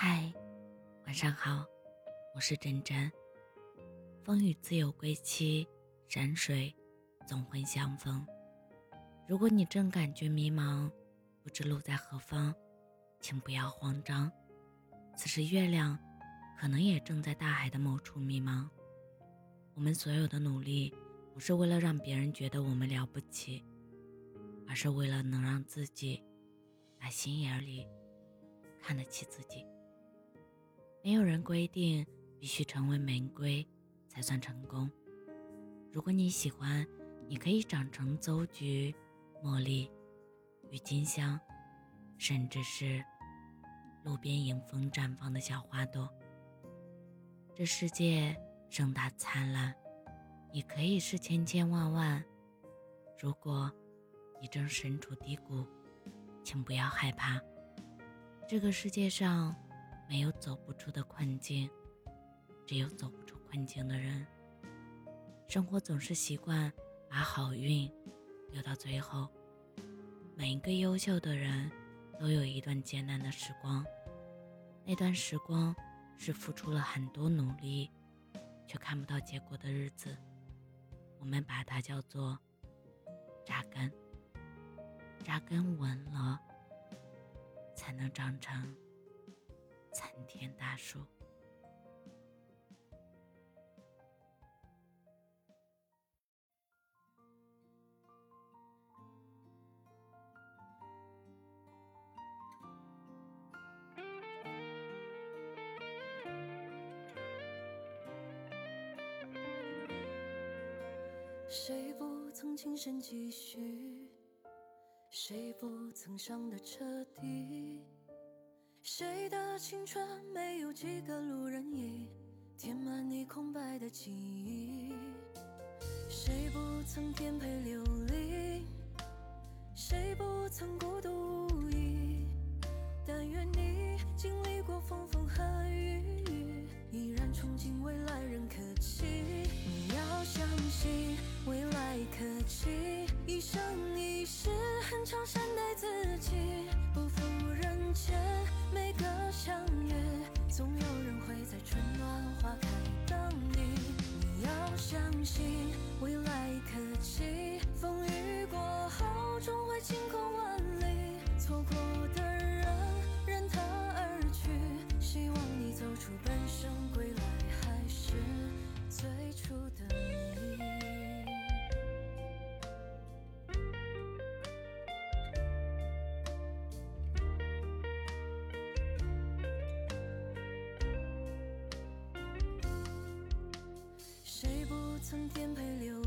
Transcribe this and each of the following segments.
嗨，晚上好，我是真真。风雨自有归期，山水总会相逢。如果你正感觉迷茫，不知路在何方，请不要慌张。此时月亮可能也正在大海的某处迷茫。我们所有的努力，不是为了让别人觉得我们了不起，而是为了能让自己在心眼里看得起自己。没有人规定必须成为玫瑰才算成功。如果你喜欢，你可以长成邹菊、茉莉、郁金香，甚至是路边迎风绽放的小花朵。这世界盛大灿烂，你可以是千千万万。如果你正身处低谷，请不要害怕，这个世界上。没有走不出的困境，只有走不出困境的人。生活总是习惯把好运留到最后。每一个优秀的人都有一段艰难的时光，那段时光是付出了很多努力，却看不到结果的日子。我们把它叫做扎根。扎根稳了，才能长成。参天大树。谁不曾亲身积蓄？谁不曾伤得彻底？谁的青春没有几个路人乙，填满你空白的记忆？谁不曾颠沛流离？谁不曾孤独无依？但愿你经历过风风和雨雨，依然憧憬未来仍可期。你要相信未来可期，一生一世很长，善待自己，间。每个相遇，总有人会在春暖花开等你。你要相信未来可期，风雨过后终会晴空万里。错过曾颠沛流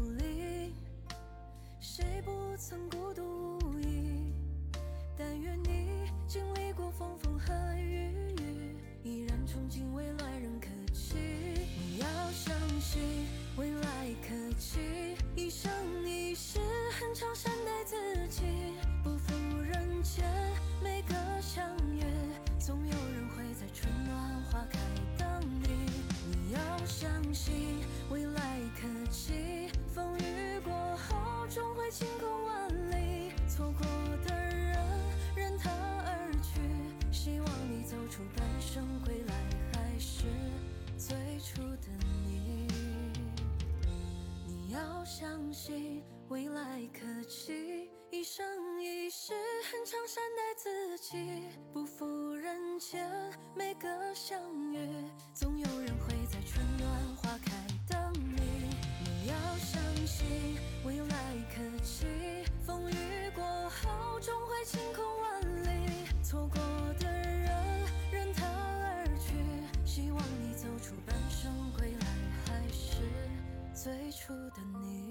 相信未来可期，一生一世很长，善待自己，不负人间。每个相遇，总有人会在春暖花开等你。你要相信。未来可期，最初的你。